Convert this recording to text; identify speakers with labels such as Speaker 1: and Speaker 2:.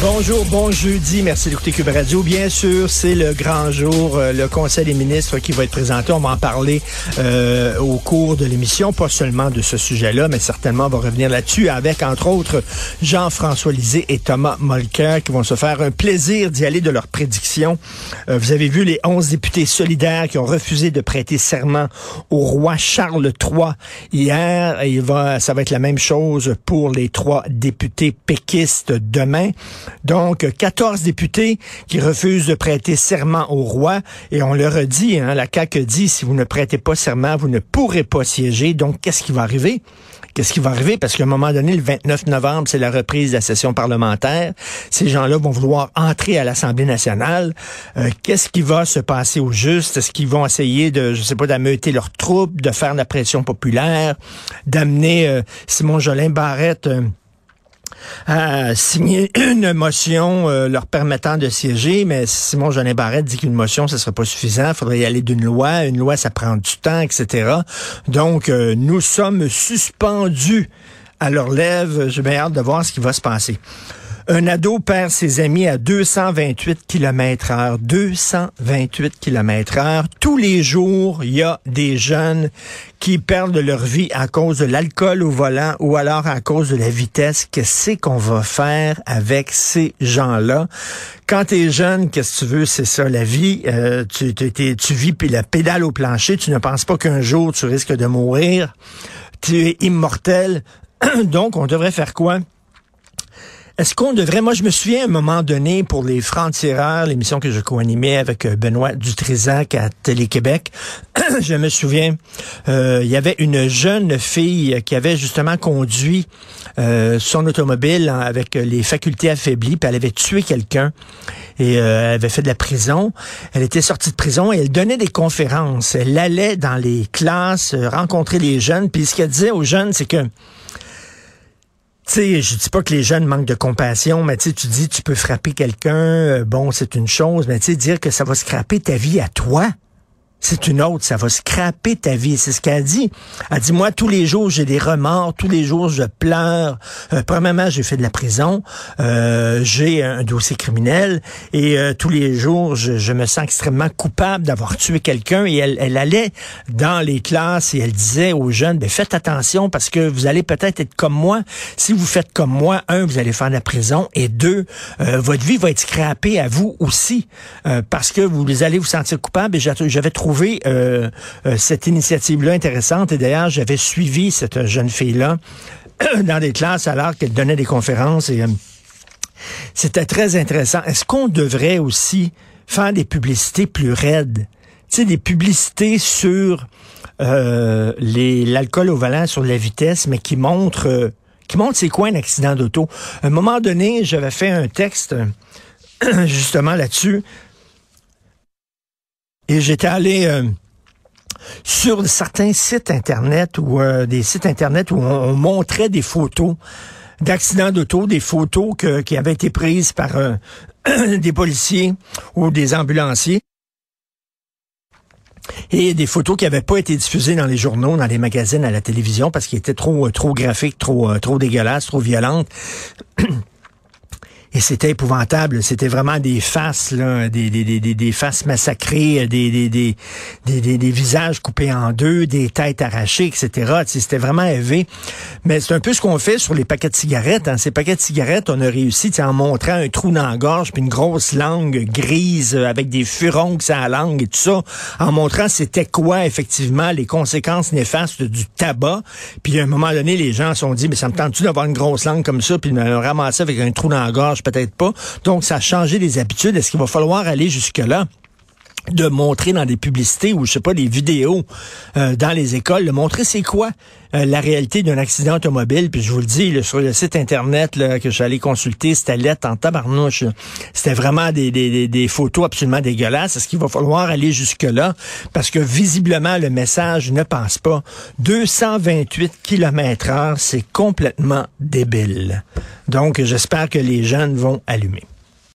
Speaker 1: Bonjour, bon jeudi. Merci d'écouter Cube Radio. Bien sûr, c'est le grand jour, euh, le Conseil des ministres qui va être présenté. On va en parler euh, au cours de l'émission, pas seulement de ce sujet-là, mais certainement on va revenir là-dessus avec, entre autres, Jean-François Lisée et Thomas Molker qui vont se faire un plaisir d'y aller de leurs prédictions. Euh, vous avez vu les 11 députés solidaires qui ont refusé de prêter serment au roi Charles III hier. Et il va, ça va être la même chose pour les trois députés péquistes demain. Donc, 14 députés qui refusent de prêter serment au roi. Et on leur dit, hein, la CAQ dit, si vous ne prêtez pas serment, vous ne pourrez pas siéger. Donc, qu'est-ce qui va arriver? Qu'est-ce qui va arriver? Parce qu'à un moment donné, le 29 novembre, c'est la reprise de la session parlementaire. Ces gens-là vont vouloir entrer à l'Assemblée nationale. Euh, Qu'est-ce qui va se passer au juste? Est-ce qu'ils vont essayer de, je sais pas, d'ameuter leurs troupes, de faire de la pression populaire, d'amener euh, Simon Jolin Barrette... euh, à signer une motion euh, leur permettant de siéger, mais Simon Jolin Barrette dit qu'une motion, ce serait pas suffisant. Il faudrait y aller d'une loi. Une loi, ça prend du temps, etc. Donc, euh, nous sommes suspendus à leur lèvre. J'ai bien hâte de voir ce qui va se passer. Un ado perd ses amis à 228 km heure. 228 km heure. Tous les jours, il y a des jeunes qui perdent leur vie à cause de l'alcool au volant ou alors à cause de la vitesse. Qu'est-ce qu'on va faire avec ces gens-là? Quand tu es jeune, qu'est-ce que tu veux? C'est ça, la vie. Euh, tu, tu vis puis la pédale au plancher. Tu ne penses pas qu'un jour, tu risques de mourir. Tu es immortel. Donc, on devrait faire quoi? Est-ce qu'on devrait, moi je me souviens à un moment donné pour les francs-tireurs, l'émission que je co-animais avec euh, Benoît Dutrisac à Télé-Québec, je me souviens, euh, il y avait une jeune fille qui avait justement conduit euh, son automobile avec les facultés affaiblies, puis elle avait tué quelqu'un et elle avait fait de la prison. Elle était sortie de prison et elle donnait des conférences. Elle allait dans les classes, rencontrer les jeunes, puis ce qu'elle disait aux jeunes, c'est que tu sais, je dis pas que les jeunes manquent de compassion, mais tu tu dis tu peux frapper quelqu'un, euh, bon, c'est une chose, mais tu sais, dire que ça va scraper ta vie à toi, c'est une autre, ça va scraper ta vie. C'est ce qu'elle dit. Elle dit, moi, tous les jours, j'ai des remords, tous les jours, je pleure. Euh, premièrement, j'ai fait de la prison, euh, j'ai un dossier criminel, et euh, tous les jours, je, je, me sens extrêmement coupable d'avoir tué quelqu'un. Et elle, elle, allait dans les classes et elle disait aux jeunes, ben, faites attention parce que vous allez peut-être être comme moi. Si vous faites comme moi, un, vous allez faire de la prison, et deux, euh, votre vie va être scrapée à vous aussi, euh, parce que vous allez vous sentir coupable. Et j'avais trouvé euh, euh, cette initiative-là intéressante. Et d'ailleurs, j'avais suivi cette jeune fille-là dans des classes alors qu'elle donnait des conférences. Et euh, c'était très intéressant. Est-ce qu'on devrait aussi faire des publicités plus raides? Tu sais, des publicités sur l'alcool au volant, sur la vitesse, mais qui montrent qui montre c'est quoi un accident d'auto. À un moment donné, j'avais fait un texte justement là-dessus. Et j'étais allé euh, sur certains sites internet ou euh, des sites internet où on, on montrait des photos d'accidents d'auto, des photos que, qui avaient été prises par euh, des policiers ou des ambulanciers. Et des photos qui n'avaient pas été diffusées dans les journaux, dans les magazines, à la télévision, parce qu'ils étaient trop, trop graphiques, trop, trop dégueulasses, trop violentes. Et c'était épouvantable. C'était vraiment des faces, là, des, des, des, des faces massacrées, des, des, des, des, visages coupés en deux, des têtes arrachées, etc. C'était vraiment élevé. Mais c'est un peu ce qu'on fait sur les paquets de cigarettes. Hein. Ces paquets de cigarettes, on a réussi en montrant un trou dans la gorge, puis une grosse langue grise avec des furoncles à la langue et tout ça, en montrant c'était quoi effectivement les conséquences néfastes du tabac. Puis à un moment donné, les gens se sont dit, mais ça me tente-tu d'avoir une grosse langue comme ça, puis de me ramasser avec un trou dans la gorge? Peut-être pas. Donc, ça a changé les habitudes. Est-ce qu'il va falloir aller jusque-là? De montrer dans des publicités ou je sais pas des vidéos euh, dans les écoles, de montrer c'est quoi euh, la réalité d'un accident automobile. Puis je vous le dis, sur le site internet là, que j'allais consulter, c'était lettre en tabarnouche. C'était vraiment des, des, des, photos absolument dégueulasses. Est-ce qu'il va falloir aller jusque-là? Parce que visiblement, le message ne passe pas. 228 km heure, c'est complètement débile. Donc, j'espère que les jeunes vont allumer.